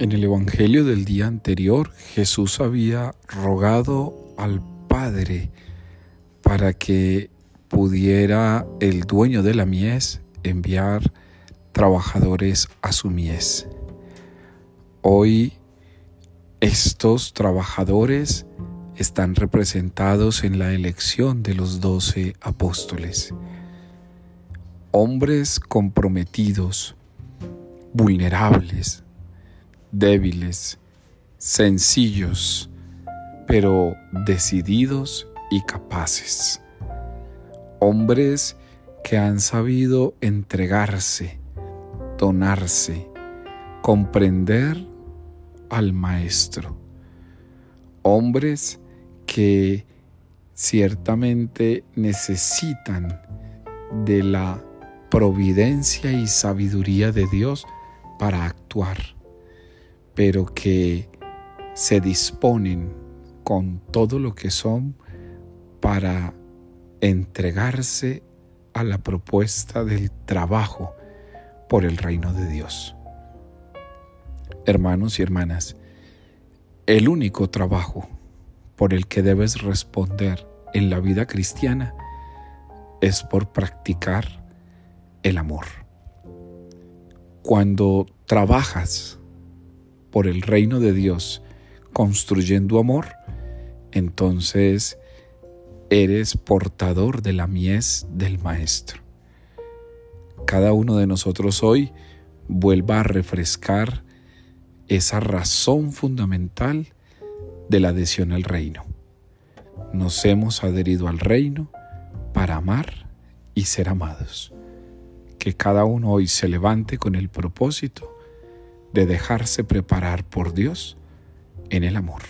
En el Evangelio del día anterior, Jesús había rogado al Padre para que pudiera el dueño de la mies enviar trabajadores a su mies. Hoy estos trabajadores están representados en la elección de los doce apóstoles. Hombres comprometidos, vulnerables, débiles, sencillos, pero decididos y capaces. Hombres que han sabido entregarse, donarse, comprender al Maestro. Hombres que ciertamente necesitan de la providencia y sabiduría de Dios para actuar pero que se disponen con todo lo que son para entregarse a la propuesta del trabajo por el reino de Dios. Hermanos y hermanas, el único trabajo por el que debes responder en la vida cristiana es por practicar el amor. Cuando trabajas por el reino de Dios construyendo amor, entonces eres portador de la mies del Maestro. Cada uno de nosotros hoy vuelva a refrescar esa razón fundamental de la adhesión al reino. Nos hemos adherido al reino para amar y ser amados. Que cada uno hoy se levante con el propósito de dejarse preparar por Dios en el amor.